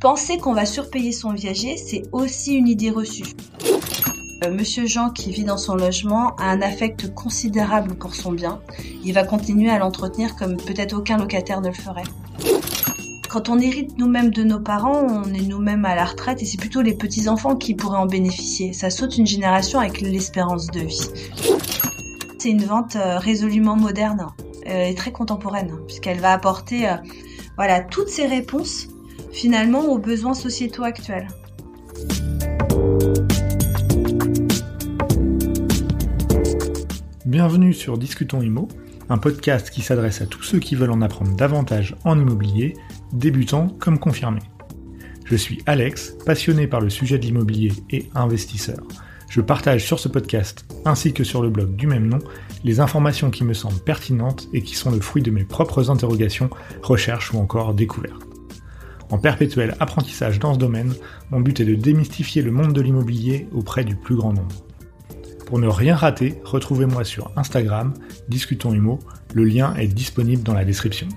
Penser qu'on va surpayer son viager, c'est aussi une idée reçue. Euh, Monsieur Jean, qui vit dans son logement, a un affect considérable pour son bien. Il va continuer à l'entretenir comme peut-être aucun locataire ne le ferait. Quand on hérite nous-mêmes de nos parents, on est nous-mêmes à la retraite et c'est plutôt les petits-enfants qui pourraient en bénéficier. Ça saute une génération avec l'espérance de vie. C'est une vente euh, résolument moderne euh, et très contemporaine, puisqu'elle va apporter voilà, toutes ces réponses finalement aux besoins sociétaux actuels. Bienvenue sur Discutons Imo, un podcast qui s'adresse à tous ceux qui veulent en apprendre davantage en immobilier, débutants comme confirmés. Je suis Alex, passionné par le sujet de l'immobilier et investisseur. Je partage sur ce podcast, ainsi que sur le blog du même nom, les informations qui me semblent pertinentes et qui sont le fruit de mes propres interrogations, recherches ou encore découvertes. En perpétuel apprentissage dans ce domaine, mon but est de démystifier le monde de l'immobilier auprès du plus grand nombre. Pour ne rien rater, retrouvez-moi sur Instagram, Discutons Humo, le lien est disponible dans la description.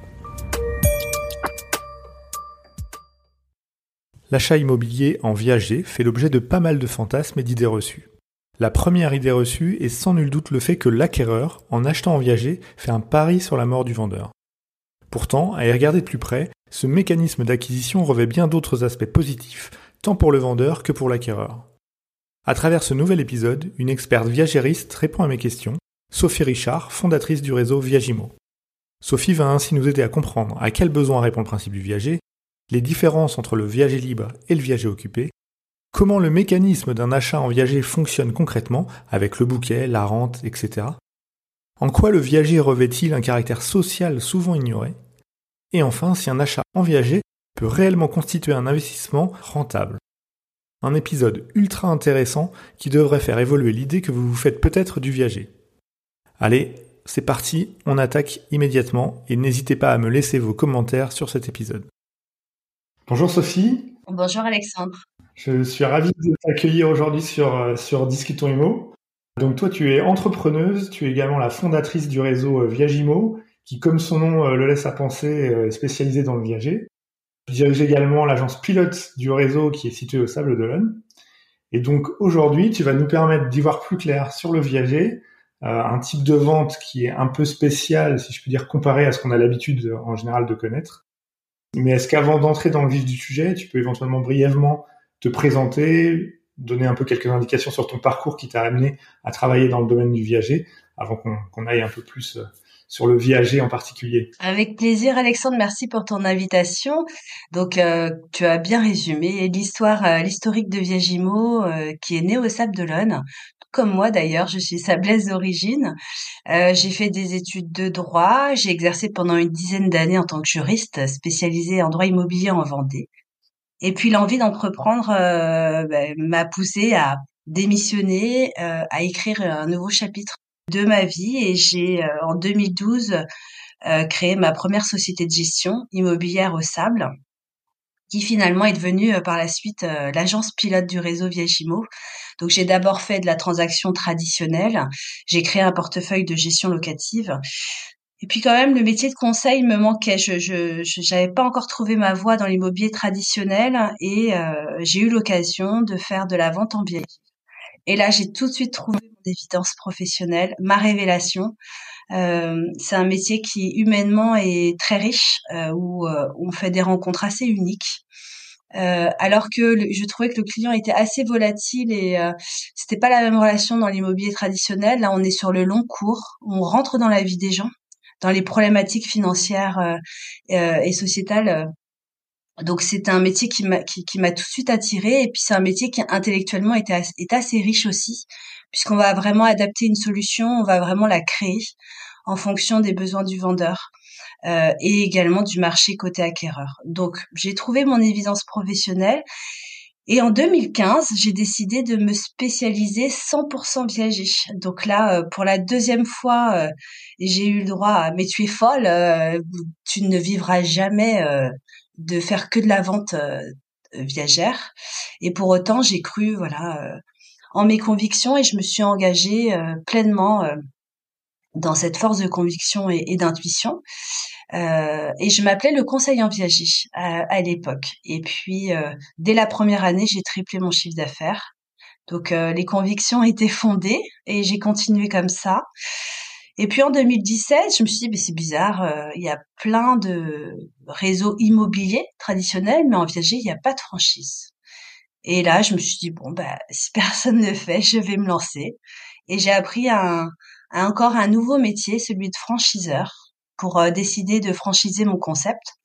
L'achat immobilier en viager fait l'objet de pas mal de fantasmes et d'idées reçues. La première idée reçue est sans nul doute le fait que l'acquéreur, en achetant en viager, fait un pari sur la mort du vendeur. Pourtant, à y regarder de plus près, ce mécanisme d'acquisition revêt bien d'autres aspects positifs, tant pour le vendeur que pour l'acquéreur. À travers ce nouvel épisode, une experte viagériste répond à mes questions, Sophie Richard, fondatrice du réseau Viagimo. Sophie va ainsi nous aider à comprendre à quel besoin répond le principe du viager, les différences entre le viager libre et le viager occupé, comment le mécanisme d'un achat en viager fonctionne concrètement avec le bouquet, la rente, etc. En quoi le viager revêt-il un caractère social souvent ignoré Et enfin, si un achat en viager peut réellement constituer un investissement rentable. Un épisode ultra intéressant qui devrait faire évoluer l'idée que vous vous faites peut-être du viager. Allez, c'est parti, on attaque immédiatement et n'hésitez pas à me laisser vos commentaires sur cet épisode. Bonjour Sophie. Bonjour Alexandre. Je suis ravi de t'accueillir aujourd'hui sur, euh, sur Discutons Imo. Donc toi, tu es entrepreneuse, tu es également la fondatrice du réseau euh, Viagimo, qui, comme son nom euh, le laisse à penser, est spécialisé dans le viager. Je dirige également l'agence pilote du réseau qui est située au Sable d'Olonne. Et donc aujourd'hui, tu vas nous permettre d'y voir plus clair sur le viager, euh, un type de vente qui est un peu spécial, si je puis dire, comparé à ce qu'on a l'habitude en général de connaître. Mais est-ce qu'avant d'entrer dans le vif du sujet, tu peux éventuellement brièvement te présenter, donner un peu quelques indications sur ton parcours qui t'a amené à travailler dans le domaine du viager, avant qu'on aille un peu plus euh, sur le viager en particulier. Avec plaisir, Alexandre. Merci pour ton invitation. Donc, euh, tu as bien résumé l'histoire, euh, l'historique de Viagimo, euh, qui est né au Sable d'Olonne. Comme moi d'ailleurs, je suis sablaise d'origine. j'ai fait des études de droit. J'ai exercé pendant une dizaine d'années en tant que juriste spécialisée en droit immobilier en Vendée. Et puis l'envie d'entreprendre ben, m'a poussé à démissionner, à écrire un nouveau chapitre de ma vie et j'ai euh, en 2012 euh, créé ma première société de gestion immobilière au Sable qui finalement est devenue euh, par la suite l'agence pilote du réseau Viagimo. Donc j'ai d'abord fait de la transaction traditionnelle, j'ai créé un portefeuille de gestion locative. Et puis quand même le métier de conseil me manquait. Je je n'avais pas encore trouvé ma voie dans l'immobilier traditionnel et j'ai eu l'occasion de faire de la vente en biais. Et là j'ai tout de suite trouvé d'évidence professionnelle, ma révélation. Euh, c'est un métier qui humainement est très riche, euh, où euh, on fait des rencontres assez uniques. alors que je trouvais que le client était assez volatile et c'était pas la même relation dans l'immobilier traditionnel. Là, on est sur le long cours, on rentre dans la vie des gens, dans les problématiques financières et sociétales donc c'est un métier qui m'a qui, m'a tout de suite attiré et puis c'est un métier qui intellectuellement est assez, est assez riche aussi puisqu'on va vraiment adapter une solution, on va vraiment la créer en fonction des besoins du vendeur euh, et également du marché côté acquéreur. Donc j'ai trouvé mon évidence professionnelle et en 2015, j'ai décidé de me spécialiser 100% viager. Donc là, euh, pour la deuxième fois, euh, j'ai eu le droit à mais tu es folle, tu ne vivras jamais de faire que de la vente viagère. Et pour autant, j'ai cru voilà en mes convictions et je me suis engagée euh, pleinement euh, dans cette force de conviction et, d'intuition. et je m'appelais le conseil en viager à, l'époque. Et puis, dès la première année, j'ai triplé mon chiffre d'affaires. Donc, les convictions étaient fondées et j'ai continué comme ça. Et puis en 2017, je me suis dit, c'est bizarre, il y a plein de réseaux immobiliers traditionnels, mais en viager, il n'y a pas de franchise. Et là, je me suis dit, bon, bah, si personne ne fait, je vais me lancer. Et j'ai appris un, encore un nouveau métier, celui de franchiseur, pour euh, décider de franchiser mon concept.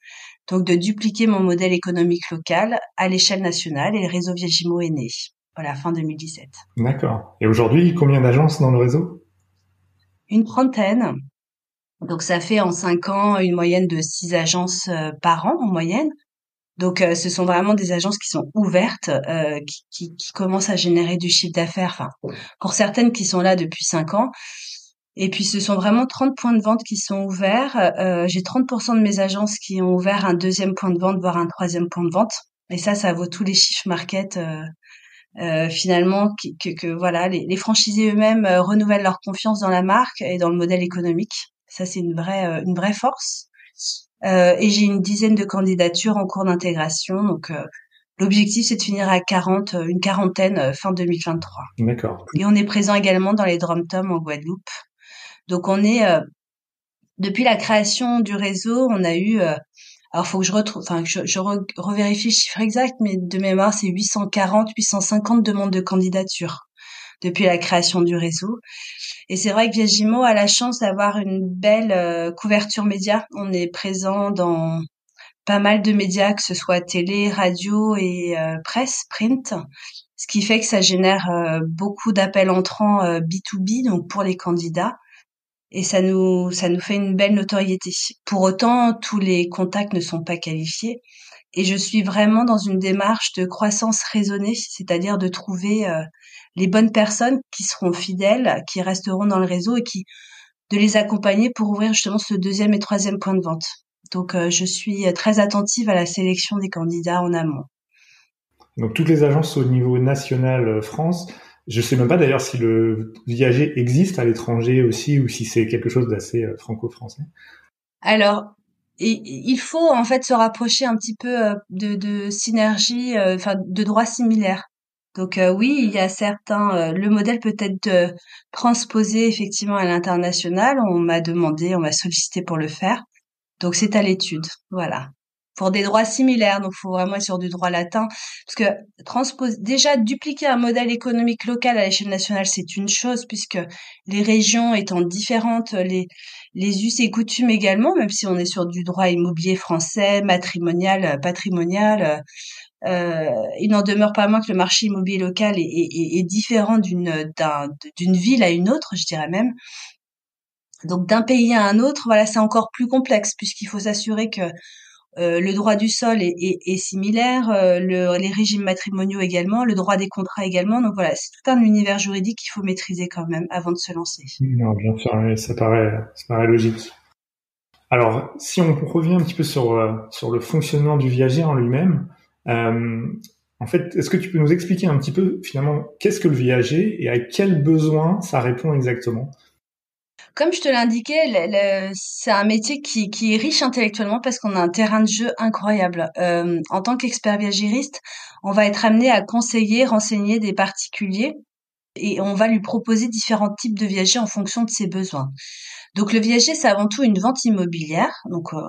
Donc, de dupliquer mon modèle économique local à l'échelle nationale et le réseau Viagimo est né. Voilà, fin 2017. D'accord. Et aujourd'hui, combien d'agences dans le réseau? Une trentaine. Donc, ça fait en cinq ans une moyenne de six agences euh, par an en moyenne. Donc, euh, ce sont vraiment des agences qui sont ouvertes, euh, qui, commencent à générer du chiffre d'affaires. Enfin, pour certaines qui sont là depuis cinq ans. Et puis, ce sont vraiment 30 points de vente qui sont ouverts. Euh, J'ai 30% de mes agences qui ont ouvert un deuxième point de vente, voire un troisième point de vente. Et ça, ça vaut tous les chiffres market. Euh, euh finalement, que, que, voilà, les, les franchisés eux-mêmes euh, renouvellent leur confiance dans la marque et dans le modèle économique. Ça, c'est une vraie, une vraie force. Euh, et j'ai une dizaine de candidatures en cours d'intégration. Donc, euh, l'objectif, c'est de finir à 40, euh, une quarantaine fin 2023. D'accord. Et on est présent également dans les drum tom en Guadeloupe. Donc, on est depuis la création du réseau, on a eu alors, faut que je retrouve, enfin, je, je revérifie le chiffre exact, mais de mémoire, c'est 840, 850 demandes de candidature depuis la création du réseau. Et c'est vrai que Viagimo a la chance d'avoir une belle euh, couverture média. On est présent dans pas mal de médias, que ce soit télé, radio et euh, presse, print, ce qui fait que ça génère euh, beaucoup d'appels entrants B2B, donc pour les candidats. Et ça nous, ça nous fait une belle notoriété. Pour autant, tous les contacts ne sont pas qualifiés. Et je suis vraiment dans une démarche de croissance raisonnée, c'est-à-dire de trouver les bonnes personnes qui seront fidèles, qui resteront dans le réseau et qui de les accompagner pour ouvrir justement ce deuxième et troisième point de vente. Donc euh, je suis très attentive à la sélection des candidats en amont. Donc toutes les agences au niveau national euh, France, je sais même pas d'ailleurs si le viager existe à l'étranger aussi ou si c'est quelque chose d'assez euh, franco-français. Alors il faut en fait se rapprocher un petit peu de, de synergie, enfin de droits similaires. Donc euh, oui, il y a certains. Euh, le modèle peut être euh, transposé effectivement à l'international. On m'a demandé, on m'a sollicité pour le faire. Donc c'est à l'étude, voilà. Pour des droits similaires, donc il faut vraiment être sur du droit latin, parce que transpose déjà dupliquer un modèle économique local à l'échelle nationale, c'est une chose, puisque les régions étant différentes, les les us et coutumes également, même si on est sur du droit immobilier français, matrimonial, patrimonial, euh, il n'en demeure pas moins que le marché immobilier local est, différent d'une d'une ville à une autre, je dirais même. Donc d'un pays à un autre, voilà, c'est encore plus complexe puisqu'il faut s'assurer que euh, le droit du sol est, similaire, euh, les régimes matrimoniaux également, le droit des contrats également. Donc voilà, c'est tout un univers juridique qu'il faut maîtriser quand même avant de se lancer. Non, bien sûr, ça paraît, logique. Alors, si on revient un petit peu sur, sur le fonctionnement du viager en lui-même, euh, en fait, est-ce que tu peux nous expliquer un petit peu finalement qu'est-ce que le viager et à quels besoins ça répond exactement? Comme je te l'indiquais, c'est un métier qui, est riche intellectuellement parce qu'on a un terrain de jeu incroyable. Euh, en tant qu'expert viagériste, on va être amené à conseiller, renseigner des particuliers et on va lui proposer différents types de viagers en fonction de ses besoins. Donc le viager, c'est avant tout une vente immobilière. Donc euh,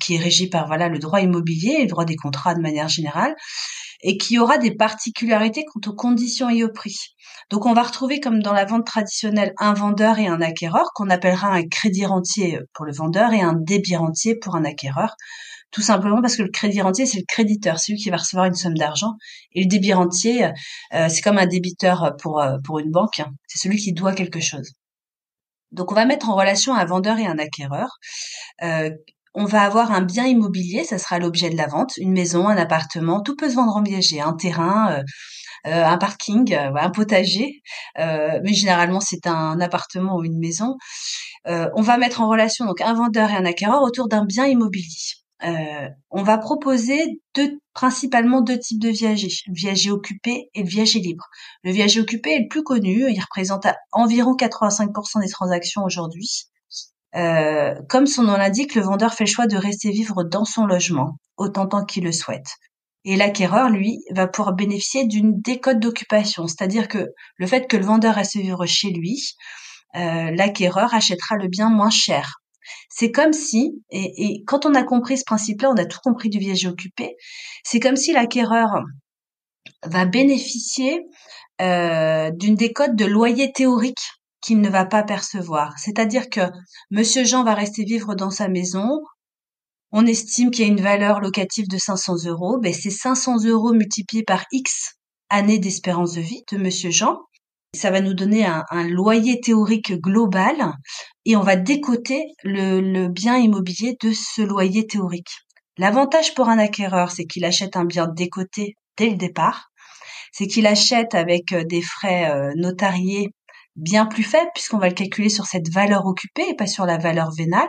qui est régi par voilà le droit immobilier et le droit des contrats de manière générale, et qui aura des particularités quant aux conditions et au prix. Donc on va retrouver comme dans la vente traditionnelle un vendeur et un acquéreur qu'on appellera un crédit rentier pour le vendeur et un débit rentier pour un acquéreur. Tout simplement parce que le crédit rentier, c'est le créditeur, celui qui va recevoir une somme d'argent. Et le débit rentier, euh, c'est comme un débiteur pour, euh, pour une banque. C'est celui qui doit quelque chose. Donc on va mettre en relation un vendeur et un acquéreur euh, on va avoir un bien immobilier, ça sera l'objet de la vente, une maison, un appartement, tout peut se vendre en viager, un terrain, euh, euh, un parking, euh, un potager, mais généralement c'est un appartement ou une maison. on va mettre en relation donc un vendeur et un acquéreur autour d'un bien immobilier. on va proposer deux, principalement deux types de viagers, le viager occupé et le viager libre. Le viager occupé est le plus connu, il représente environ 85% des transactions aujourd'hui. Euh, comme son nom l'indique, le vendeur fait le choix de rester vivre dans son logement autant temps qu'il le souhaite. Et l'acquéreur, lui, va pouvoir bénéficier d'une décote d'occupation, c'est-à-dire que le fait que le vendeur reste vivre chez lui, euh, l'acquéreur achètera le bien moins cher. C'est comme si, et, quand on a compris ce principe-là, on a tout compris du viager occupé, c'est comme si l'acquéreur va bénéficier euh, d'une décote de loyer théorique qu'il ne va pas percevoir. C'est-à-dire que Monsieur Jean va rester vivre dans sa maison. On estime qu'il y a une valeur locative de 500 euros. Ben, c'est 500 euros multipliés par X années d'espérance de vie de Monsieur Jean. Ça va nous donner un, loyer théorique global et on va décoter le bien immobilier de ce loyer théorique. L'avantage pour un acquéreur, c'est qu'il achète un bien décoté dès le départ c'est qu'il achète avec euh, des frais euh, notariés bien plus faibles puisqu'on va le calculer sur cette valeur occupée et pas sur la valeur vénale.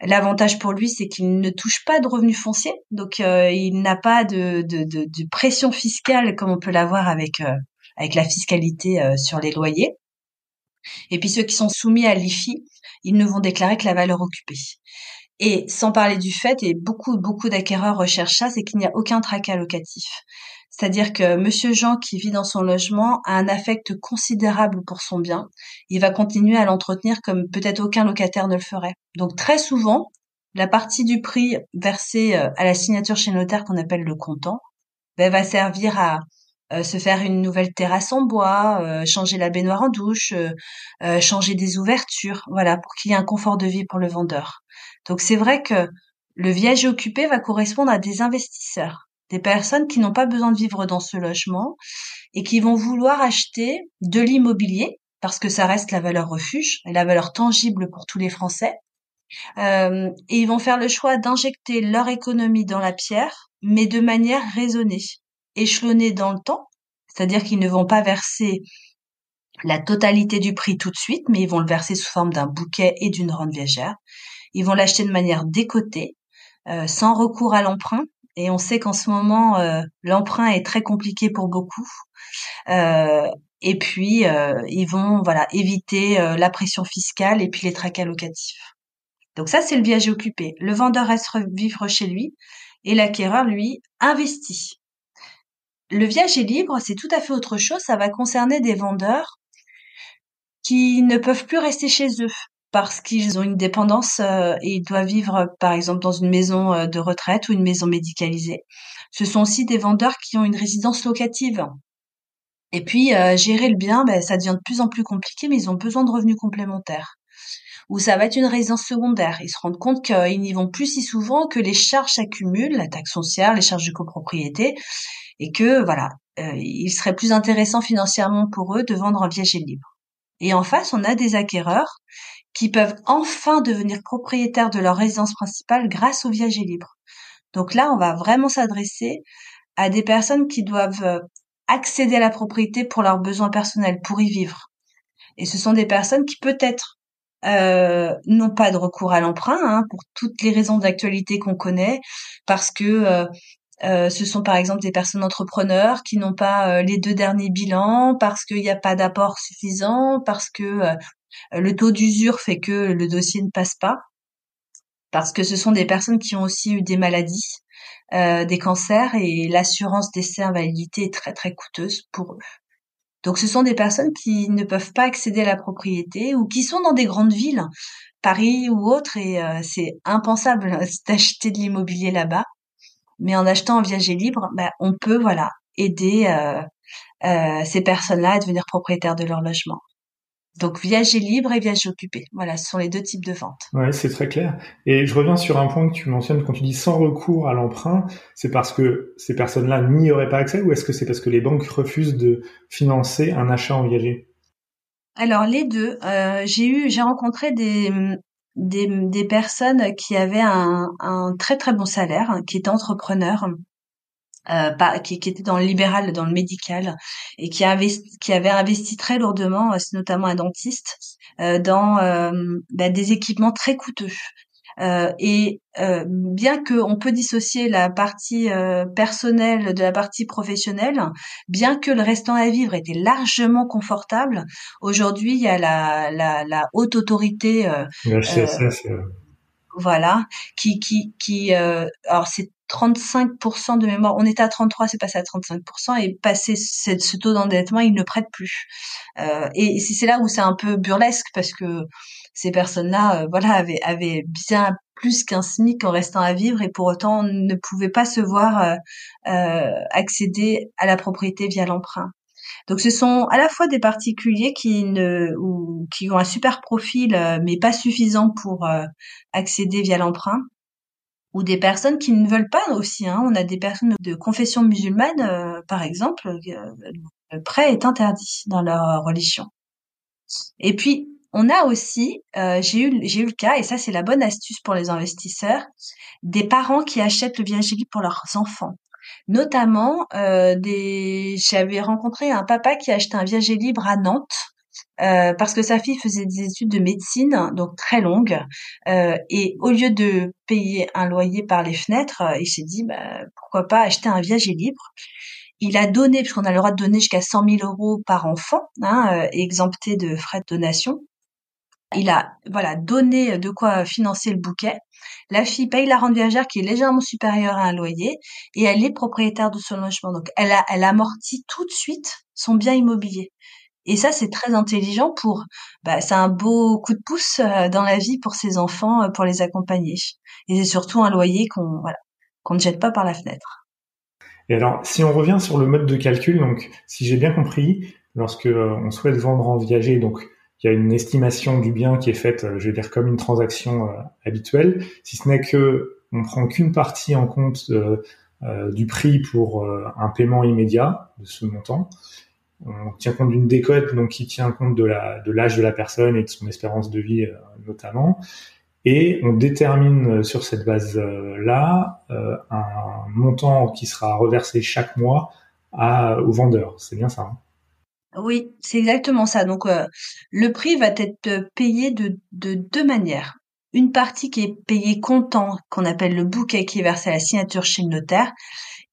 L'avantage pour lui, c'est qu'il ne touche pas de revenus fonciers, donc euh, il n'a pas de, de, pression fiscale comme on peut l'avoir avec avec la fiscalité sur les loyers. Et puis ceux qui sont soumis à l'IFI, ils ne vont déclarer que la valeur occupée. Et sans parler du fait, et beaucoup beaucoup d'acquéreurs recherchent ça, c'est qu'il n'y a aucun tracas locatif. C'est-à-dire que Monsieur Jean, qui vit dans son logement, a un affect considérable pour son bien. Il va continuer à l'entretenir comme peut-être aucun locataire ne le ferait. Donc très souvent, la partie du prix versée euh, à la signature chez notaire qu'on appelle le comptant, ben, va servir à euh, se faire une nouvelle terrasse en bois, euh, changer la baignoire en douche, changer des ouvertures, voilà, pour qu'il y ait un confort de vie pour le vendeur. Donc c'est vrai que le viager occupé va correspondre à des investisseurs des personnes qui n'ont pas besoin de vivre dans ce logement et qui vont vouloir acheter de l'immobilier parce que ça reste la valeur refuge et la valeur tangible pour tous les Français. Euh, et ils vont faire le choix d'injecter leur économie dans la pierre, mais de manière raisonnée, échelonnée dans le temps, c'est-à-dire qu'ils ne vont pas verser la totalité du prix tout de suite, mais ils vont le verser sous forme d'un bouquet et d'une rente viagère. Ils vont l'acheter de manière décotée, euh, sans recours à l'emprunt, et on sait qu'en ce moment, euh, l'emprunt est très compliqué pour beaucoup. Euh, et puis, euh, ils vont voilà éviter la pression fiscale et puis les tracas locatifs. Donc ça, c'est le viager occupé. Le vendeur reste vivre chez lui et l'acquéreur, lui, investit. Le viager libre, c'est tout à fait autre chose. Ça va concerner des vendeurs qui ne peuvent plus rester chez eux parce qu'ils ont une dépendance euh, et ils doivent vivre, par exemple, dans une maison euh, de retraite ou une maison médicalisée. Ce sont aussi des vendeurs qui ont une résidence locative. Et puis, euh, gérer le bien, ben, ça devient de plus en plus compliqué, mais ils ont besoin de revenus complémentaires. Ou ça va être une résidence secondaire. Ils se rendent compte qu'ils n'y vont plus si souvent que les charges s'accumulent, la taxe foncière, les charges de copropriété, et que, voilà, il serait plus intéressant financièrement pour eux de vendre un viager libre. Et en face, on a des acquéreurs qui peuvent enfin devenir propriétaires de leur résidence principale grâce au viager libre. Donc là, on va vraiment s'adresser à des personnes qui doivent euh, accéder à la propriété pour leurs besoins personnels, pour y vivre. Et ce sont des personnes qui peut-être euh, n'ont pas de recours à l'emprunt, hein, pour toutes les raisons d'actualité qu'on connaît, parce que euh, euh, ce sont par exemple des personnes entrepreneurs qui n'ont pas les deux derniers bilans, parce qu'il n'y a pas d'apport suffisant, parce que euh, le taux d'usure fait que le dossier ne passe pas parce que ce sont des personnes qui ont aussi eu des maladies, euh, des cancers et l'assurance décès invalidité est très très coûteuse pour eux. Donc ce sont des personnes qui ne peuvent pas accéder à la propriété ou qui sont dans des grandes villes, Paris ou autres, et euh, c'est impensable d'acheter de l'immobilier là-bas. Mais en achetant en viager libre, bah, on peut voilà aider ces personnes-là à devenir propriétaires de leur logement. Donc viager libre et viager occupé. Voilà, ce sont les deux types de ventes. Ouais, c'est très clair. Et je reviens sur un point que tu mentionnes quand tu dis sans recours à l'emprunt, c'est parce que ces personnes-là n'y auraient pas accès ou est-ce que c'est parce que les banques refusent de financer un achat en viager Alors les deux. Euh, j'ai eu, j'ai rencontré des, des, des personnes qui avaient un, un très très bon salaire, qui étaient entrepreneurs euh, qui, qui, était dans le libéral, dans le médical, et qui, avait, qui avait investi très lourdement, euh, c'est notamment un dentiste, euh, dans euh, bah, des équipements très coûteux. Euh, et euh, bien qu'on peut dissocier la partie euh, personnelle de la partie professionnelle, bien que le restant à vivre était largement confortable, aujourd'hui il y a la, la, la haute autorité. voilà, qui qui qui alors c'est 35% de mémoire. On était à 33, c'est passé à 35%. Et passé ce taux d'endettement, ils ne prêtent plus. Euh, et c'est là où c'est un peu burlesque parce que ces personnes-là, euh, voilà, avaient, bien plus qu'un SMIC en restant à vivre et pour autant ne pouvaient pas se voir euh, accéder à la propriété via l'emprunt. Donc ce sont à la fois des particuliers qui ne ou qui ont un super profil mais pas suffisant pour accéder via l'emprunt ou des personnes qui ne veulent pas aussi. Hein. On a des personnes de confession musulmane, euh, par exemple, euh, le prêt est interdit dans leur religion. Et puis, on a aussi, euh, j'ai eu, j'ai eu le cas, et ça c'est la bonne astuce pour les investisseurs, des parents qui achètent le bien pour leurs enfants. Notamment, des, j'avais rencontré un papa qui a acheté un viager libre à Nantes euh, parce que sa fille faisait des études de médecine, donc très longues, euh, et au lieu de payer un loyer par les fenêtres, euh, il s'est dit bah, pourquoi pas acheter un viager libre. Il a donné, puisqu'on a le droit de donner jusqu'à 100 000 euros par enfant, hein, exempté de frais de donation. Il a voilà donné de quoi financer le bouquet. La fille paye la rente viagère qui est légèrement supérieure à un loyer et elle est propriétaire de son logement. Donc elle a elle amortit tout de suite son bien immobilier. Et ça, c'est très intelligent pour, bah, c'est un beau coup de pouce euh, dans la vie pour ses enfants, euh, pour les accompagner. Et c'est surtout un loyer qu'on, ne jette pas par la fenêtre. Et alors, si on revient sur le mode de calcul, donc, si j'ai bien compris, lorsque euh, on souhaite vendre en viager, donc, il y a une estimation du bien qui est faite, je vais dire, comme une transaction habituelle, si ce n'est que on prend qu'une partie en compte du prix pour un paiement immédiat de ce montant, on tient compte d'une décote donc qui tient compte de l'âge de la personne et de son espérance de vie euh, notamment. Et on détermine euh, sur cette base là euh, un montant qui sera reversé chaque mois à, au vendeur. C'est bien ça hein? Oui c'est exactement ça. Donc le prix va être payé de deux manières une partie qui est payée comptant qu'on appelle le bouquet qui est versé à la signature chez le notaire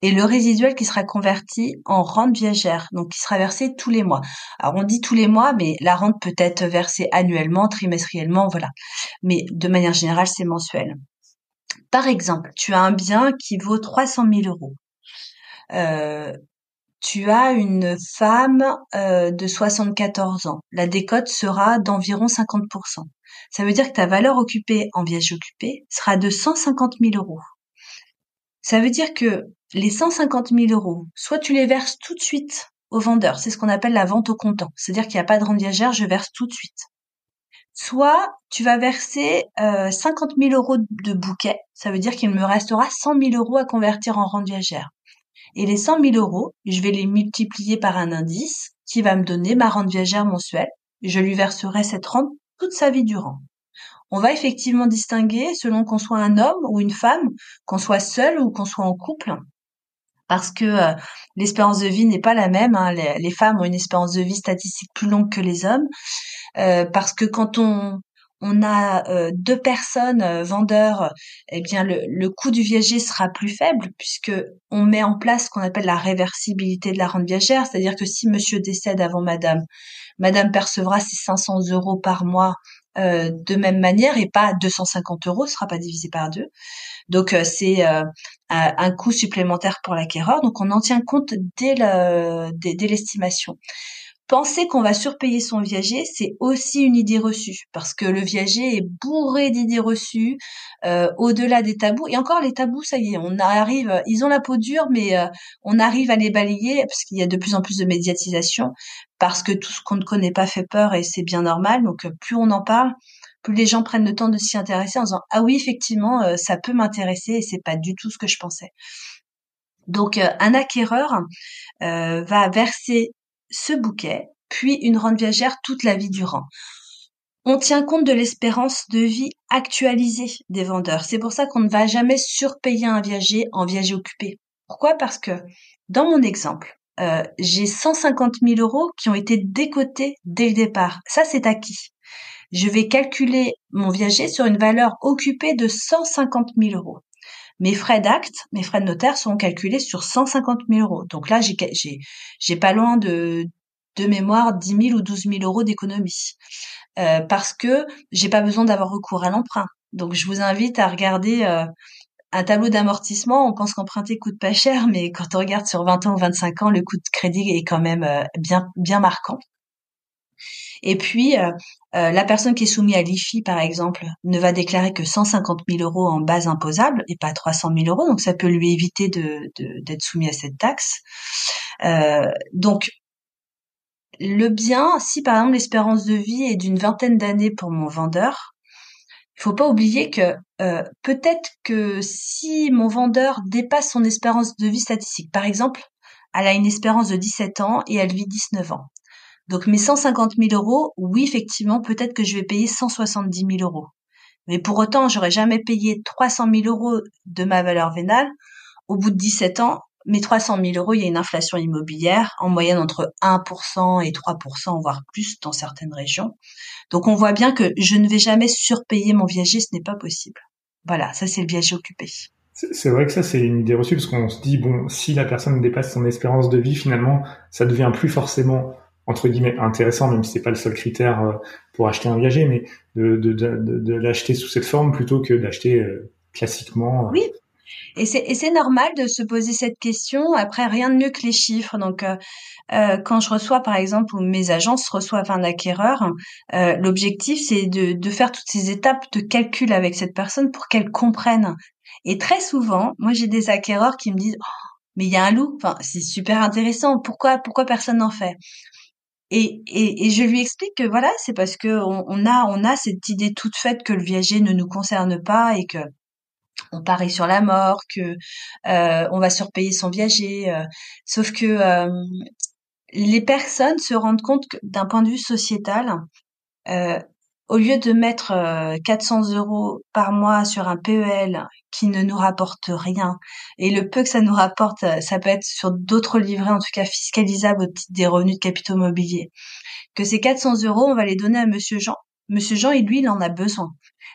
et le résiduel qui sera converti en rente viagère, donc qui sera versé tous les mois. Alors on dit tous les mois, mais la rente peut être versée annuellement, trimestriellement, voilà. Mais de manière générale, c'est mensuel. Par exemple, tu as un bien qui vaut 300 000 euros. Euh, tu as une femme euh, de 74 ans. La décote sera d'environ 50%. Ça veut dire que ta valeur occupée en viage occupé sera de 150 000 euros. Ça veut dire que les 150 000 euros, soit tu les verses tout de suite au vendeur, c'est ce qu'on appelle la vente au comptant, c'est-à-dire qu'il n'y a pas de rente je verse tout de suite. Soit tu vas verser euh, 50 000 euros de bouquet, ça veut dire qu'il me restera 100 000 euros à convertir en rente viagère. Et les 100 000 euros, je vais les multiplier par un indice qui va me donner ma rente viagère mensuelle. Je lui verserai cette rente toute sa vie durant on va effectivement distinguer selon qu'on soit un homme ou une femme, qu'on soit seul ou qu'on soit en couple, parce que euh, l'espérance de vie n'est pas la même. Hein. Les, femmes ont une espérance de vie statistique plus longue que les hommes, euh, parce que quand on on a euh, deux personnes vendeurs, eh bien le, coût du viager sera plus faible puisque on met en place ce qu'on appelle la réversibilité de la rente viagère, c'est-à-dire que si monsieur décède avant madame, madame percevra ses 500 euros par mois euh, de même manière et pas 250 euros, ce sera pas divisé par deux. Donc euh, c'est euh, un coût supplémentaire pour l'acquéreur. Donc on en tient compte dès l'estimation. Penser qu'on va surpayer son viager, c'est aussi une idée reçue, parce que le viager est bourré d'idées reçues, euh, au-delà des tabous. Et encore les tabous, ça y est, on arrive, ils ont la peau dure, mais euh, on arrive à les balayer, parce qu'il y a de plus en plus de médiatisation, parce que tout ce qu'on ne connaît pas fait peur, et c'est bien normal. Donc euh, plus on en parle, plus les gens prennent le temps de s'y intéresser en disant ah oui effectivement ça peut m'intéresser et c'est pas du tout ce que je pensais. Donc un acquéreur va verser ce bouquet, puis une rente viagère toute la vie durant. On tient compte de l'espérance de vie actualisée des vendeurs. C'est pour ça qu'on ne va jamais surpayer un viager en viager occupé. Pourquoi? Parce que dans mon exemple, euh, j'ai 150 000 euros qui ont été décotés dès le départ. Ça, c'est acquis. je vais calculer mon viager sur une valeur occupée de 150 000 euros. Mes frais d'acte, mes frais de notaire sont calculés sur 150 000 euros. Donc là, j'ai, j'ai, j'ai pas loin de, de mémoire 10 000 ou 12 000 euros d'économie. Euh, parce que j'ai pas besoin d'avoir recours à l'emprunt. Donc je vous invite à regarder euh, un tableau d'amortissement. On pense qu'emprunter coûte pas cher, mais quand on regarde sur 20 ans ou 25 ans, le coût de crédit est quand même euh, bien bien marquant. Et puis, euh, euh, la personne qui est soumise à l'IFI, par exemple, ne va déclarer que 150 000 euros en base imposable et pas 300 000 euros. Donc, ça peut lui éviter de, d'être soumis à cette taxe. Euh, donc, le bien, si par exemple l'espérance de vie est d'une vingtaine d'années pour mon vendeur, il faut pas oublier que peut-être que si mon vendeur dépasse son espérance de vie statistique, par exemple, elle a une espérance de 17 ans et elle vit 19 ans. Donc mes 150 000 euros, oui, effectivement, peut-être que je vais payer 170 000 euros. Mais pour autant, j'aurais jamais payé 300 000 euros de ma valeur vénale. Au bout de 17 ans, mes 300 000 euros, il y a une inflation immobilière en moyenne entre 1% et 3%, voire plus dans certaines régions. Donc on voit bien que je ne vais jamais surpayer mon viager, ce n'est pas possible. Voilà, ça c'est le viager occupé. C'est vrai que ça, c'est une idée reçue parce qu'on se dit, bon, si la personne dépasse son espérance de vie, finalement, ça devient plus forcément entre guillemets intéressant, même si c'est pas le seul critère euh, pour acheter un viager, mais de, de, l'acheter sous cette forme plutôt que d'acheter euh, classiquement. Euh. Oui. Et c'est, normal de se poser cette question. Après, rien de mieux que les chiffres. Donc, quand je reçois, par exemple, ou mes agences reçoivent un acquéreur, l'objectif, c'est de, de faire toutes ces étapes de calcul avec cette personne pour qu'elle comprenne. Et très souvent, moi, j'ai des acquéreurs qui me disent, oh, mais il y a un loup. Enfin, c'est super intéressant. Pourquoi, pourquoi personne n'en fait? Et, et, et, je lui explique que voilà, c'est parce que on, a on a cette idée toute faite que le viager ne nous concerne pas et que on parie sur la mort, que euh, on va surpayer son viager. Euh. sauf que euh, les personnes se rendent compte d'un point de vue sociétal, euh, au lieu de mettre 400 euh, euros par mois sur un PEL qui ne nous rapporte rien, et le peu que ça nous rapporte, euh, ça peut être sur d'autres livrets, en tout cas fiscalisables au titre des revenus de capitaux mobiliers, que ces 400 euros, on va les donner à Monsieur Jean. Monsieur Jean, lui, il en a besoin.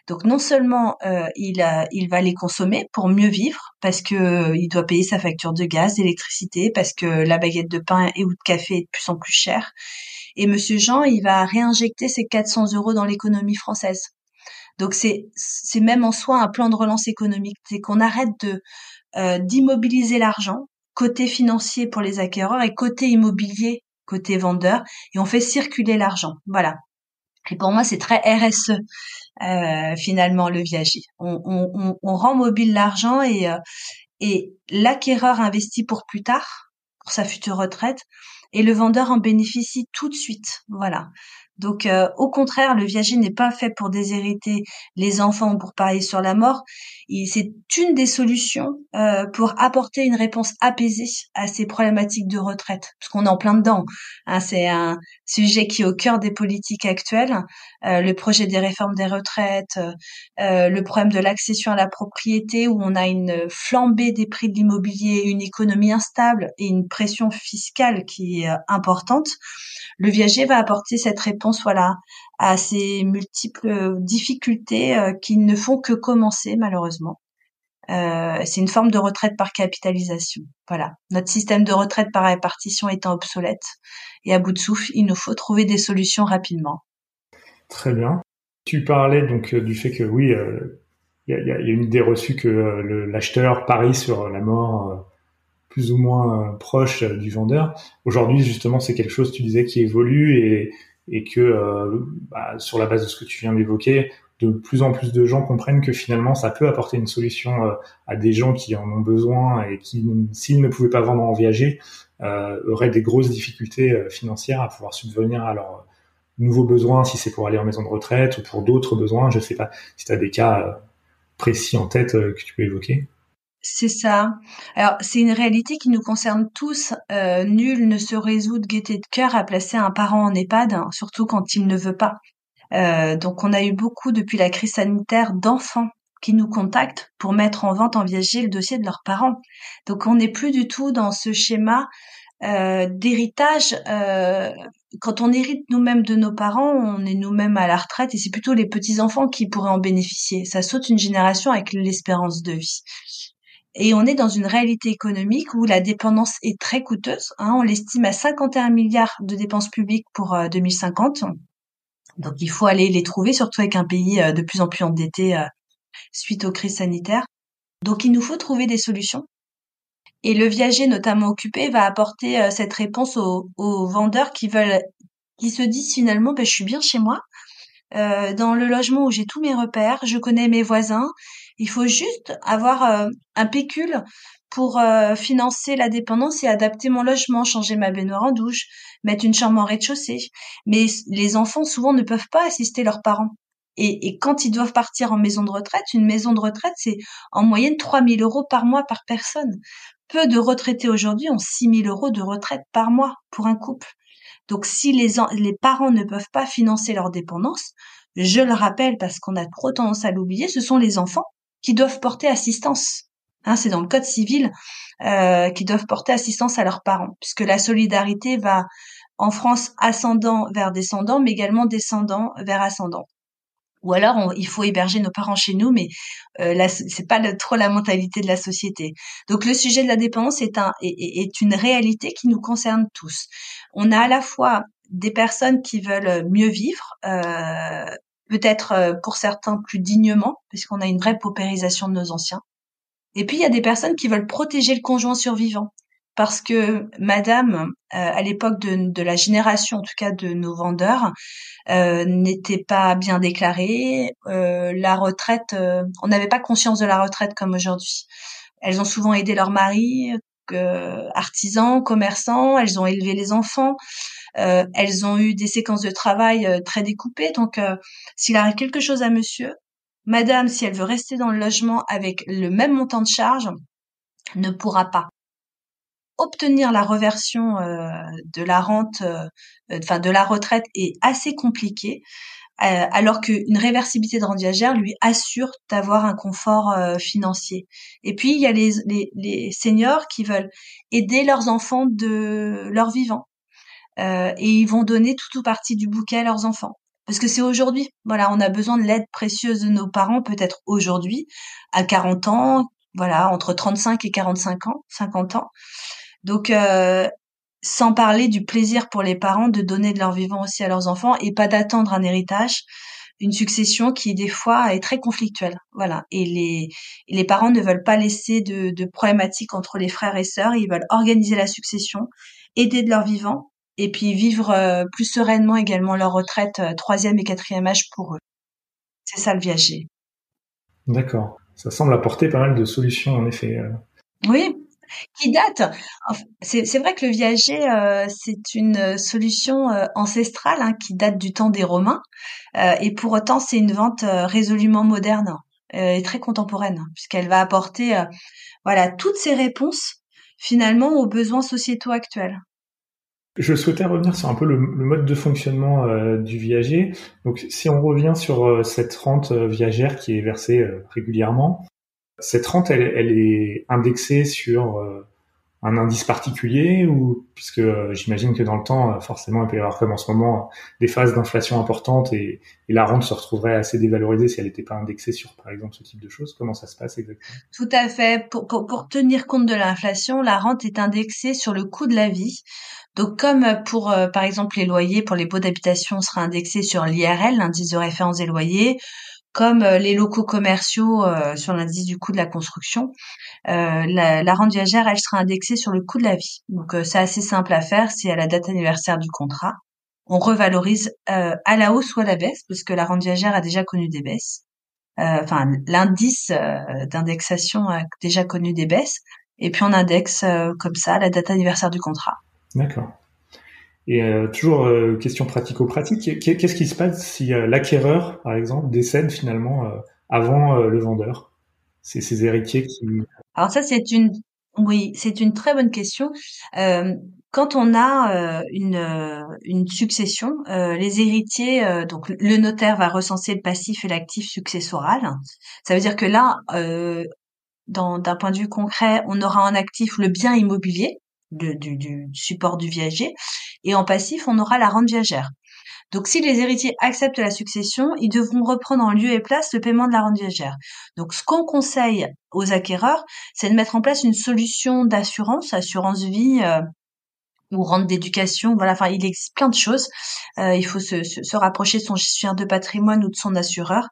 Donc non seulement euh, il, il va les consommer pour mieux vivre, parce que il doit payer sa facture de gaz, d'électricité, parce que la baguette de pain et ou de café est de plus en plus chère, et Monsieur Jean, il va réinjecter ces 400 euros dans l'économie française. Donc c'est c'est même en soi un plan de relance économique, c'est qu'on arrête de euh, d'immobiliser l'argent côté financier pour les acquéreurs et côté immobilier côté vendeur et on fait circuler l'argent. Voilà. Et pour moi c'est très RSE euh, finalement le viager. On, on, on, rend mobile l'argent et euh, et l'acquéreur investit pour plus tard pour sa future retraite et le vendeur en bénéficie tout de suite. Voilà. Donc, euh, au contraire, le viager n'est pas fait pour déshériter les enfants ou pour parier sur la mort. C'est une des solutions euh, pour apporter une réponse apaisée à ces problématiques de retraite, parce qu'on est en plein dedans. Hein, c'est un sujet qui est au cœur des politiques actuelles. Euh, le projet des réformes des retraites, le problème de l'accession à la propriété, où on a une flambée des prix de l'immobilier, une économie instable et une pression fiscale qui est importante. Le viager va apporter cette réponse, voilà, à ces multiples difficultés euh, qui ne font que commencer malheureusement. Euh, c'est une forme de retraite par capitalisation. Voilà, notre système de retraite par répartition étant obsolète et à bout de souffle, il nous faut trouver des solutions rapidement. Très bien. Tu parlais donc euh, du fait que oui, il y, a, une idée reçue que l'acheteur parie sur la mort plus ou moins proche du vendeur. Aujourd'hui, justement, c'est quelque chose, tu disais, qui évolue et, et que euh, bah, sur la base de ce que tu viens d'évoquer, de plus en plus de gens comprennent que finalement ça peut apporter une solution euh, à des gens qui en ont besoin et qui, s'ils ne pouvaient pas vendre en viager, euh, auraient des grosses difficultés euh, financières à pouvoir subvenir à leurs nouveaux besoins, si c'est pour aller en maison de retraite ou pour d'autres besoins. Je sais pas si tu as des cas précis en tête que tu peux évoquer. C'est ça. Alors, c'est une réalité qui nous concerne tous. Euh, nul ne se résout de gaieté de cœur à placer un parent en EHPAD, hein, surtout quand il ne veut pas. Euh, donc, on a eu beaucoup depuis la crise sanitaire d'enfants qui nous contactent pour mettre en vente en viager le dossier de leurs parents. Donc, on n'est plus du tout dans ce schéma d'héritage. quand on hérite nous-mêmes de nos parents, on est nous-mêmes à la retraite et c'est plutôt les petits enfants qui pourraient en bénéficier. Ça saute une génération avec l'espérance de vie. Et on est dans une réalité économique où la dépendance est très coûteuse. Hein. on l'estime à 51 milliards de dépenses publiques pour 2050. Donc il faut aller les trouver, surtout avec un pays de plus en plus endetté suite aux crises sanitaires. Donc il nous faut trouver des solutions. Et le viager, notamment occupé, va apporter euh, cette réponse aux, vendeurs qui veulent, qui se disent finalement, ben, je suis bien chez moi, euh, dans le logement où j'ai tous mes repères, je connais mes voisins. Il faut juste avoir euh, un pécule pour financer la dépendance et adapter mon logement, changer ma baignoire en douche, mettre une chambre en rez-de-chaussée. Mais les enfants souvent ne peuvent pas assister leurs parents. Et, quand ils doivent partir en maison de retraite, une maison de retraite, c'est en moyenne 3000 euros par mois par personne. Peu de retraités aujourd'hui ont 6000 euros de retraite par mois pour un couple. Donc si les, les parents ne peuvent pas financer leur dépendance, je le rappelle parce qu'on a trop tendance à l'oublier, ce sont les enfants qui doivent porter assistance. Hein, c'est dans le code civil euh, qui doivent porter assistance à leurs parents, puisque la solidarité va en France ascendant vers descendant, mais également descendant vers ascendant ou alors il faut héberger nos parents chez nous, mais euh, c'est pas trop la mentalité de la société. Donc le sujet de la dépendance est un est, une réalité qui nous concerne tous. On a à la fois des personnes qui veulent mieux vivre, euh, peut-être euh, pour certains plus dignement, puisqu'on a une vraie paupérisation de nos anciens. Et puis il y a des personnes qui veulent protéger le conjoint survivant parce que Madame, euh, à l'époque de, de, la génération, en tout cas de nos vendeurs, euh, n'était pas bien déclarée. Euh, la retraite, euh, on n'avait pas conscience de la retraite comme aujourd'hui. Elles ont souvent aidé leur mari, artisans, commerçants. Elles ont élevé les enfants. Elles ont eu des séquences de travail très découpées. Donc, s'il arrive quelque chose à Monsieur, Madame, si elle veut rester dans le logement avec le même montant de charge, ne pourra pas obtenir la reversion euh, de la rente, euh, enfin de la retraite est assez compliqué, euh, alors qu'une réversibilité de rente lui assure d'avoir un confort financier. Et puis il y a les, les, les, seniors qui veulent aider leurs enfants de leur vivant. Et ils vont donner tout ou partie du bouquet à leurs enfants. Parce que c'est aujourd'hui. Voilà, on a besoin de l'aide précieuse de nos parents, peut-être aujourd'hui, à 40 ans, voilà, entre 35 et 45 ans, 50 ans. Donc, euh, sans parler du plaisir pour les parents de donner de leur vivant aussi à leurs enfants et pas d'attendre un héritage, une succession qui des fois est très conflictuelle. Voilà. Et les, les parents ne veulent pas laisser de problématiques entre les frères et sœurs. Ils veulent organiser la succession, aider de leur vivant et puis vivre euh, plus sereinement également leur retraite euh, troisième et quatrième âge pour eux. C'est ça le viager. D'accord. Ça semble apporter pas mal de solutions en effet. Oui, qui date? C'est vrai que le viager, euh, c'est une solution euh, ancestrale hein, qui date du temps des Romains, euh, et pour autant c'est une vente résolument moderne et très contemporaine, puisqu'elle va apporter voilà toutes ces réponses finalement aux besoins sociétaux actuels. Je souhaitais revenir sur un peu le, mode de fonctionnement du viager. Donc, si on revient sur cette rente viagère qui est versée régulièrement, cette rente, elle, elle est indexée sur euh, un indice particulier ou puisque euh, j'imagine que dans le temps, euh, forcément, il peut y avoir comme en ce moment des phases d'inflation importantes et, et, la rente se retrouverait assez dévalorisée si elle n'était pas indexée sur, par exemple, ce type de choses. Comment ça se passe exactement? Tout à fait. Pour, pour, pour tenir compte de l'inflation, la rente est indexée sur le coût de la vie. Donc, comme pour, par exemple, les loyers, pour les baux d'habitation, sera indexé sur l'IRL, l'indice de référence des loyers comme euh, les locaux commerciaux euh, sur l'indice du coût de la construction, euh, la, rente viagère, elle sera indexée sur le coût de la vie. Donc c'est assez simple à faire, c'est à la date anniversaire du contrat. On revalorise à la hausse ou à la baisse, parce que la rente viagère a déjà connu des baisses. Enfin, l'indice d'indexation a déjà connu des baisses, et puis on indexe comme ça la date anniversaire du contrat. D'accord. Et euh, toujours euh, question pratico-pratique, qu'est-ce qui se passe si euh, l'acquéreur, par exemple, décède finalement avant le vendeur? C'est ses héritiers qui... Alors ça, c'est une... Oui, c'est une très bonne question. quand on a une, une succession, les héritiers, donc le notaire va recenser le passif et l'actif successoral. Ça veut dire que là, d'un point de vue concret, on aura en actif le bien immobilier, du, support du viager. Et en passif, on aura la rente viagère. Donc, si les héritiers acceptent la succession, ils devront reprendre en lieu et place le paiement de la rente viagère. Donc, ce qu'on conseille aux acquéreurs, c'est de mettre en place une solution d'assurance, assurance vie euh, ou rente d'éducation. Voilà, enfin, il existe plein de choses. Euh, il faut se, se, rapprocher de son gestionnaire de patrimoine ou de son assureur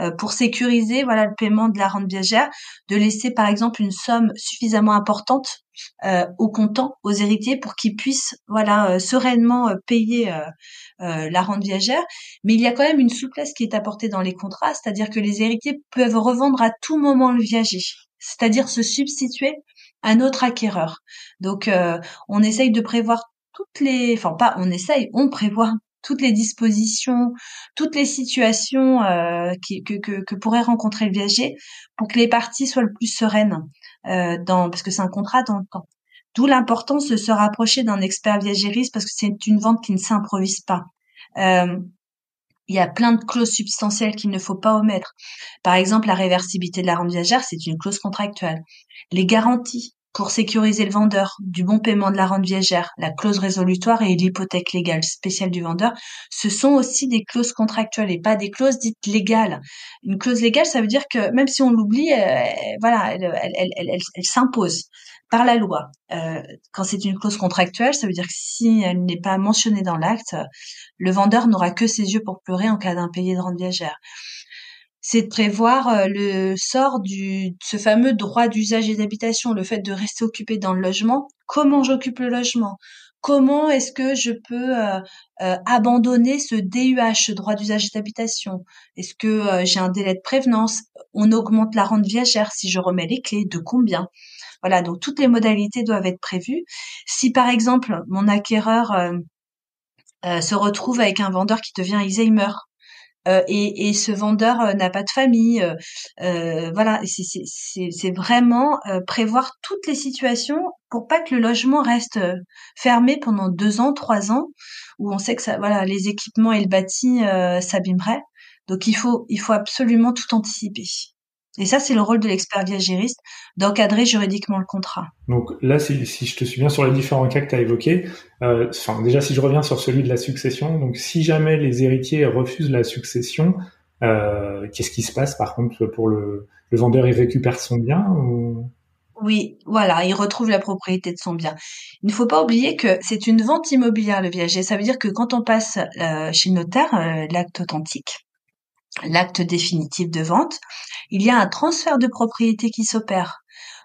euh, pour sécuriser voilà le paiement de la rente viagère, de laisser par exemple une somme suffisamment importante euh, au comptant aux héritiers pour qu'ils puissent voilà euh, sereinement payer la rente viagère. Mais il y a quand même une souplesse qui est apportée dans les contrats, c'est-à-dire que les héritiers peuvent revendre à tout moment le viager, c'est-à-dire se substituer à un autre acquéreur. Donc on essaye de prévoir toutes les, enfin pas on essaye, on prévoit toutes les dispositions, toutes les situations euh, que, que, que, pourrait rencontrer le viager pour que les parties soient le plus sereines, euh, dans, parce que c'est un contrat dans le temps. D'où l'importance de se rapprocher d'un expert viagériste parce que c'est une vente qui ne s'improvise pas. Euh, il y a plein de clauses substantielles qu'il ne faut pas omettre. Par exemple, la réversibilité de la rente viagère, c'est une clause contractuelle. Les garanties, pour sécuriser le vendeur du bon paiement de la rente viagère, la clause résolutoire et l'hypothèque légale spéciale du vendeur, ce sont aussi des clauses contractuelles et pas des clauses dites légales. Une clause légale, ça veut dire que même si on l'oublie, euh, voilà, elle, s'impose par la loi. Euh, quand c'est une clause contractuelle, ça veut dire que si elle n'est pas mentionnée dans l'acte, le vendeur n'aura que ses yeux pour pleurer en cas d'impayé de rente viagère c'est de prévoir euh, le sort du ce fameux droit d'usage et d'habitation, le fait de rester occupé dans le logement. Comment j'occupe le logement? Comment est-ce que je peux euh, euh, abandonner ce DUH, droit d'usage et d'habitation? Est-ce que j'ai un délai de prévenance? On augmente la rente viagère si je remets les clés, de combien? Voilà, donc toutes les modalités doivent être prévues. Si par exemple mon acquéreur se retrouve avec un vendeur qui devient Alzheimer, euh, et, ce vendeur euh, n'a pas de famille. Euh, euh voilà, c'est vraiment prévoir toutes les situations pour pas que le logement reste fermé pendant deux ans, trois ans, où on sait que ça, voilà, les équipements et le bâti s'abîmeraient. Donc il faut, il faut absolument tout anticiper. Et ça, c'est le rôle de l'expert viagériste, d'encadrer juridiquement le contrat. Donc là, si, si, je te souviens sur les différents cas que tu as évoqués, euh, enfin, déjà si je reviens sur celui de la succession, donc si jamais les héritiers refusent la succession, euh, qu'est-ce qui se passe par contre pour le, le vendeur Il récupère son bien ou... Oui, voilà, il retrouve la propriété de son bien. Il ne faut pas oublier que c'est une vente immobilière le viager. Ça veut dire que quand on passe euh, chez le notaire, l'acte authentique, l'acte définitif de vente, il y a un transfert de propriété qui s'opère.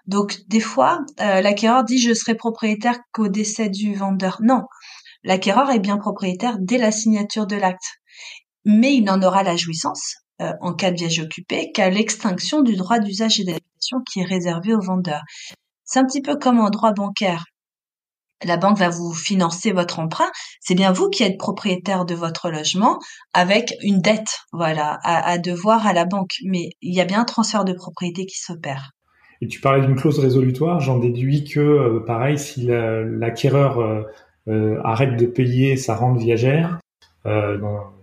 Donc des fois, euh, l'acquéreur dit je serai propriétaire qu'au décès du vendeur. Non, l'acquéreur est bien propriétaire dès la signature de l'acte, mais il n'en aura la jouissance euh, en cas de viager occupé qu'à l'extinction du droit d'usage et d'habitation qui est réservé au vendeur. C'est un petit peu comme en droit bancaire la banque va vous financer votre emprunt, c'est bien vous qui êtes propriétaire de votre logement avec une dette, voilà, à, devoir à la banque. Mais il y a bien un transfert de propriété qui s'opère. Et tu parlais d'une clause résolutoire, j'en déduis que, euh, pareil, si l'acquéreur euh, euh, arrête de payer sa rente viagère,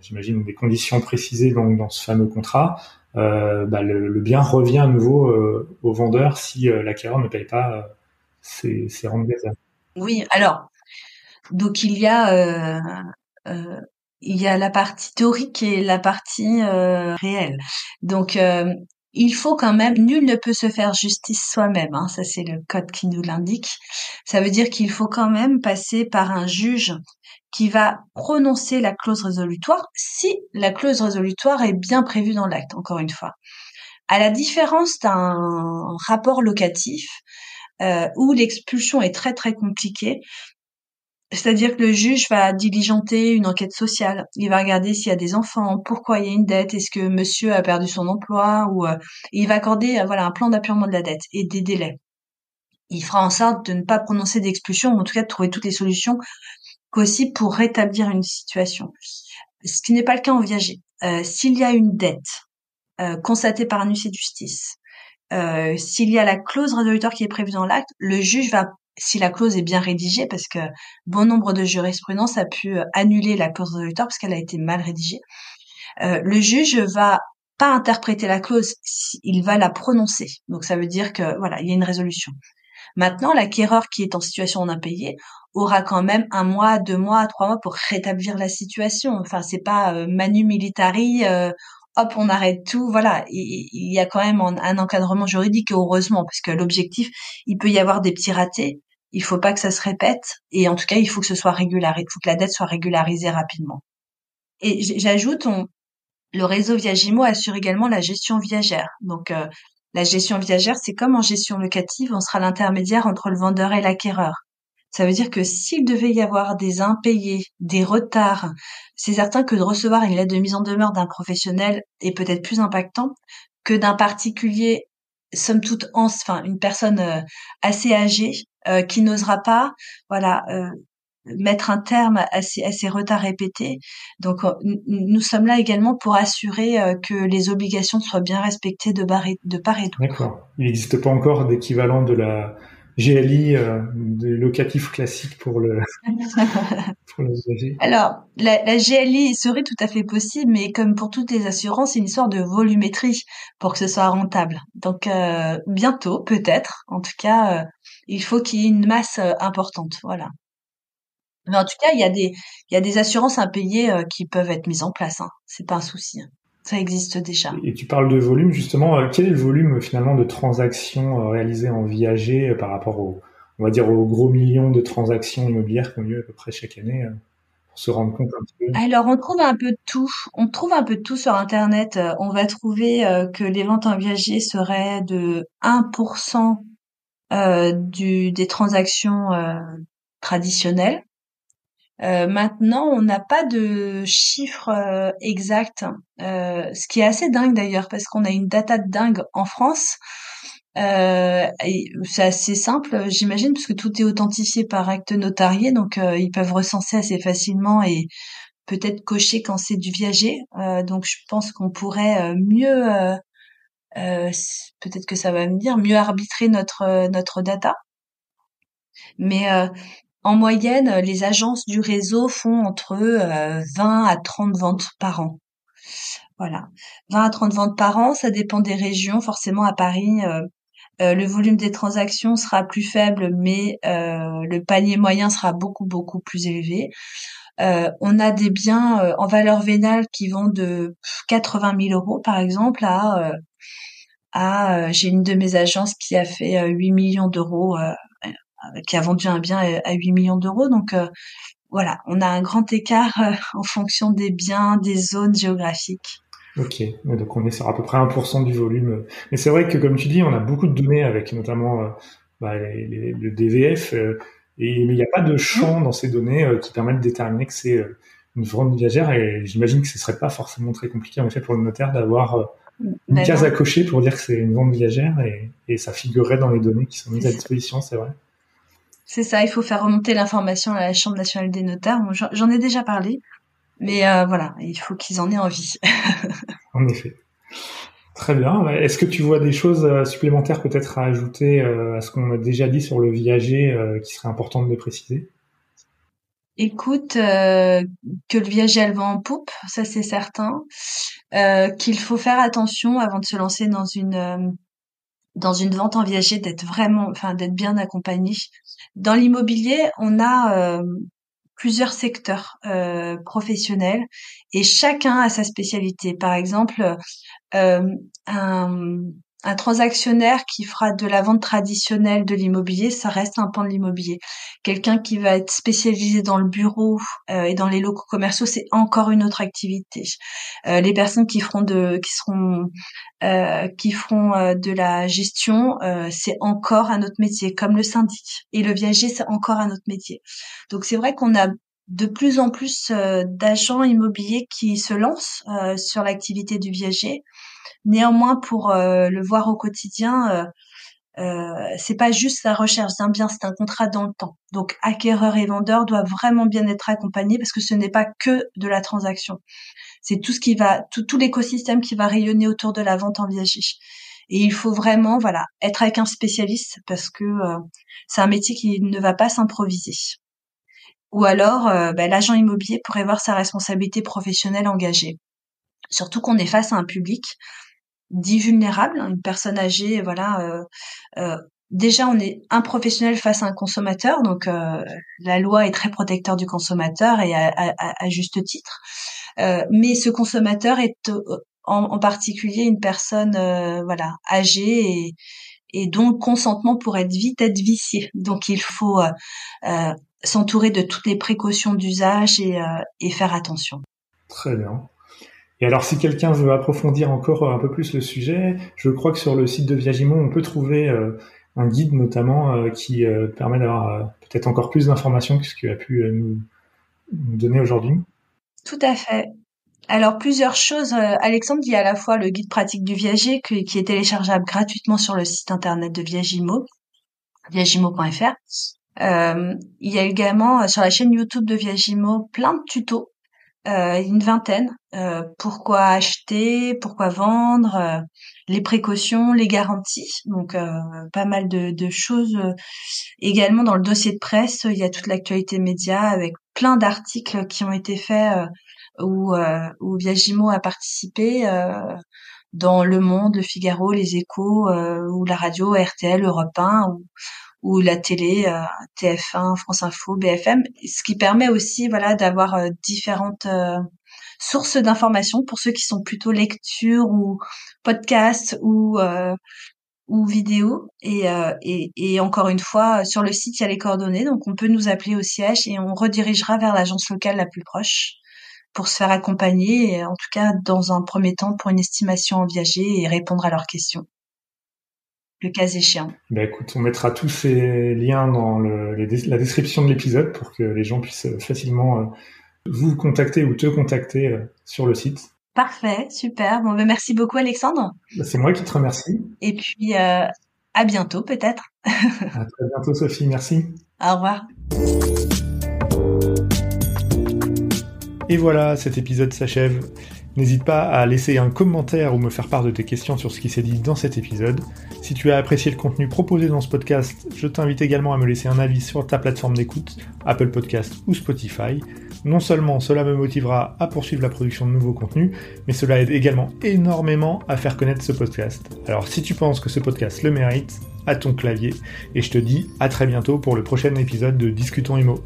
j'imagine des conditions précisées dans, ce fameux contrat, bah, le, bien revient à nouveau au vendeur si l'acquéreur ne paye pas ses, ses rentes viagères. Oui, alors, donc il y a euh, euh, il y a la partie théorique et la partie euh, réelle. Donc il faut quand même, nul ne peut se faire justice soi-même. Hein, ça c'est le code qui nous l'indique. Ça veut dire qu'il faut quand même passer par un juge qui va prononcer la clause résolutoire si la clause résolutoire est bien prévue dans l'acte. Encore une fois, à la différence d'un rapport locatif euh, où l'expulsion est très très compliquée. C'est-à-dire que le juge va diligenter une enquête sociale. Il va regarder s'il y a des enfants, pourquoi il y a une dette, est-ce que monsieur a perdu son emploi, ou euh, il va accorder euh, voilà un plan d'appurement de la dette et des délais. Il fera en sorte de ne pas prononcer d'expulsion, ou en tout cas de trouver toutes les solutions possibles pour rétablir une situation. Ce qui n'est pas le cas en viager. S'il y a une dette constatée par un huissier de justice, euh, s'il y a la clause résolutoire qui est prévue dans l'acte, le juge va, si la clause est bien rédigée, parce que bon nombre de jurisprudence a pu euh, annuler la clause résolutoire parce qu'elle a été mal rédigée, euh, le juge va pas interpréter la clause, il va la prononcer. Donc ça veut dire que voilà, il y a une résolution. Maintenant, l'acquéreur qui est en situation d'impayé aura quand même un mois, deux mois, trois mois pour rétablir la situation. Enfin, c'est pas manu militari, hop, on arrête tout. Voilà, il, y a quand même un, encadrement juridique, heureusement, parce que l'objectif, il peut y avoir des petits ratés. Il faut pas que ça se répète, et en tout cas, il faut que ce soit régularisé, il faut que la dette soit régularisée rapidement. Et j'ajoute, on, le réseau Viagimo assure également la gestion viagère. Donc, euh, la gestion viagère, c'est comme en gestion locative, on sera l'intermédiaire entre le vendeur et l'acquéreur. Ça veut dire que s'il devait y avoir des impayés, des retards, c'est certain que de recevoir une lettre de mise en demeure d'un professionnel est peut-être plus impactant que d'un particulier, somme toute, enfin, une personne euh, assez âgée euh, qui n'osera pas, voilà, mettre un terme à ces, à ces retards répétés. Donc, euh, nous sommes là également pour assurer euh, que les obligations soient bien respectées de, de part et d'autre. D'accord. Il n'existe pas encore d'équivalent de la GLI, euh, de locatif classique pour le, pour Alors, la, la, GLI serait tout à fait possible, mais comme pour toutes les assurances, c'est une histoire de volumétrie pour que ce soit rentable. Donc, bientôt, peut-être. En tout cas, il faut qu'il y ait une masse importante. Voilà. Mais en tout cas, il y a des, il y a des assurances impayées euh, qui peuvent être mises en place. Hein. C'est pas un souci. Hein. Ça existe déjà. Et tu parles de volume justement. Euh, quel est le volume finalement de transactions euh, réalisées en viager par rapport au, on va dire, aux gros millions de transactions immobilières qui ont lieu à peu près chaque année pour se rendre compte un peu? Alors, on trouve un peu de tout. On trouve un peu de tout sur Internet. On va trouver que les ventes en viager seraient de 1% du, des transactions traditionnelles. Euh, maintenant, on n'a pas de chiffres euh, exacts, euh, ce qui est assez dingue d'ailleurs, parce qu'on a une data de dingue en France. c'est assez simple, j'imagine, parce que tout est authentifié par acte notarié, donc ils peuvent recenser assez facilement et peut-être cocher quand c'est du viager. donc je pense qu'on pourrait mieux, peut-être que ça va me dire, mieux arbitrer notre notre data. Mais en moyenne, les agences du réseau font entre 20 euh, à 30 ventes par an. Voilà. 20 à 30 ventes par an, ça dépend des régions. Forcément, à Paris, euh, euh, le volume des transactions sera plus faible, mais le panier moyen sera beaucoup, beaucoup plus élevé. on a des biens en valeur vénale qui vont de 80 000 euros, par exemple, à... à j'ai une de mes agences qui a fait 8 millions d'euros qui a vendu un bien à 8 millions d'euros. Donc euh, voilà, on a un grand écart euh, en fonction des biens, des zones géographiques. Ok, donc on est sur à peu près 1% du volume. Mais c'est vrai que comme tu dis, on a beaucoup de données avec notamment bah, le DVF, et, mais il n'y a pas de champ dans ces données qui permettent de déterminer que c'est une vente viagère et j'imagine que ce serait pas forcément très compliqué en effet pour le notaire d'avoir une ben case à cocher pour dire que c'est une vente viagère et, et, ça figurerait dans les données qui sont mises à disposition, c'est vrai. C'est ça, il faut faire remonter l'information à la Chambre nationale des notaires. J'en ai déjà parlé, mais euh, voilà, il faut qu'ils en aient envie. en effet. Très bien. Est-ce que tu vois des choses euh, supplémentaires peut-être à ajouter euh, à ce qu'on a déjà dit sur le viager qui serait important de préciser? Écoute, que le viager elle va en poupe, ça c'est certain. Qu'il faut faire attention avant de se lancer dans une dans une vente en viager d'être vraiment, enfin d'être bien accompagné. Dans l'immobilier, on a euh, plusieurs secteurs euh, professionnels et chacun a sa spécialité. Par exemple, euh, un, un transactionnaire qui fera de la vente traditionnelle de l'immobilier, ça reste un pan de l'immobilier. Quelqu'un qui va être spécialisé dans le bureau euh, et dans les locaux commerciaux, c'est encore une autre activité. Euh, les personnes qui feront de, qui seront, euh, qui feront de la gestion, c'est encore un autre métier, comme le syndic. Et le viager, c'est encore un autre métier. Donc c'est vrai qu'on a de plus en plus d'agents immobiliers qui se lancent sur l'activité du viager Néanmoins, pour euh, le voir au quotidien, euh, euh, c'est pas juste la recherche d'un bien, c'est un contrat dans le temps. Donc acquéreur et vendeur doivent vraiment bien être accompagnés parce que ce n'est pas que de la transaction. C'est tout ce qui va, tout, l'écosystème qui va rayonner autour de la vente en. Et il faut vraiment, voilà, être avec un spécialiste parce que euh, c'est un métier qui ne va pas s'improviser. Ou alors, ben, l'agent immobilier pourrait voir sa responsabilité professionnelle engagée. Surtout qu'on est face à un public dit vulnérable, une personne âgée, voilà, euh, euh, déjà on est un professionnel face à un consommateur, donc la loi est très protecteur du consommateur et à, juste titre. mais ce consommateur est en, particulier une personne voilà âgée et, et dont le consentement pourrait vite être vicié. Donc il faut s'entourer de toutes les précautions d'usage et, et faire attention. Très bien. Et alors, si quelqu'un veut approfondir encore un peu plus le sujet, je crois que sur le site de Viagimo, on peut trouver euh, un guide notamment euh, qui euh, permet d'avoir peut-être encore plus d'informations que ce qu'il a pu nous, donner aujourd'hui. Tout à fait. Alors plusieurs choses, Alexandre, a à la fois le guide pratique du viager qui est téléchargeable gratuitement sur le site internet de Viagimo, viagimo.fr. il y a également sur la chaîne YouTube de Viagimo plein de tutos euh, une vingtaine. Euh, pourquoi acheter, pourquoi vendre, euh, les précautions, les garanties. Donc pas mal de, choses. Également dans le dossier de presse, il y a toute l'actualité média avec plein d'articles qui ont été faits où, où Viagimo a participé dans Le Monde, Le Figaro, Les Échos, ou la radio, RTL, Europe 1, ou, ou la télé, euh, TF1, France Info, BFM, ce qui permet aussi voilà d'avoir euh, différentes euh, sources d'informations pour ceux qui sont plutôt lecture ou podcast ou ou vidéo. Et, et, et encore une fois sur le site il y a les coordonnées. Donc on peut nous appeler au siège et on redirigera vers l'agence locale la plus proche pour se faire accompagner en tout cas dans un premier temps pour une estimation en viager et répondre à leurs questions le cas échéant. Bah écoute, on mettra tous ces liens dans le, la description de l'épisode pour que les gens puissent facilement euh, vous contacter ou te contacter euh, sur le site. Parfait, super. Bon, ben merci beaucoup Alexandre. Bah, c'est moi qui te remercie. Et puis euh, à bientôt peut-être. à très bientôt Sophie, merci. Au revoir. Et voilà, cet épisode s'achève. N'hésite pas à laisser un commentaire ou me faire part de tes questions sur ce qui s'est dit dans cet épisode. Si tu as apprécié le contenu proposé dans ce podcast, je t'invite également à me laisser un avis sur ta plateforme d'écoute, Apple Podcast ou Spotify. Non seulement cela me motivera à poursuivre la production de nouveaux contenus, mais cela aide également énormément à faire connaître ce podcast. Alors si tu penses que ce podcast le mérite, à ton clavier, et je te dis à très bientôt pour le prochain épisode de Discutons Imo.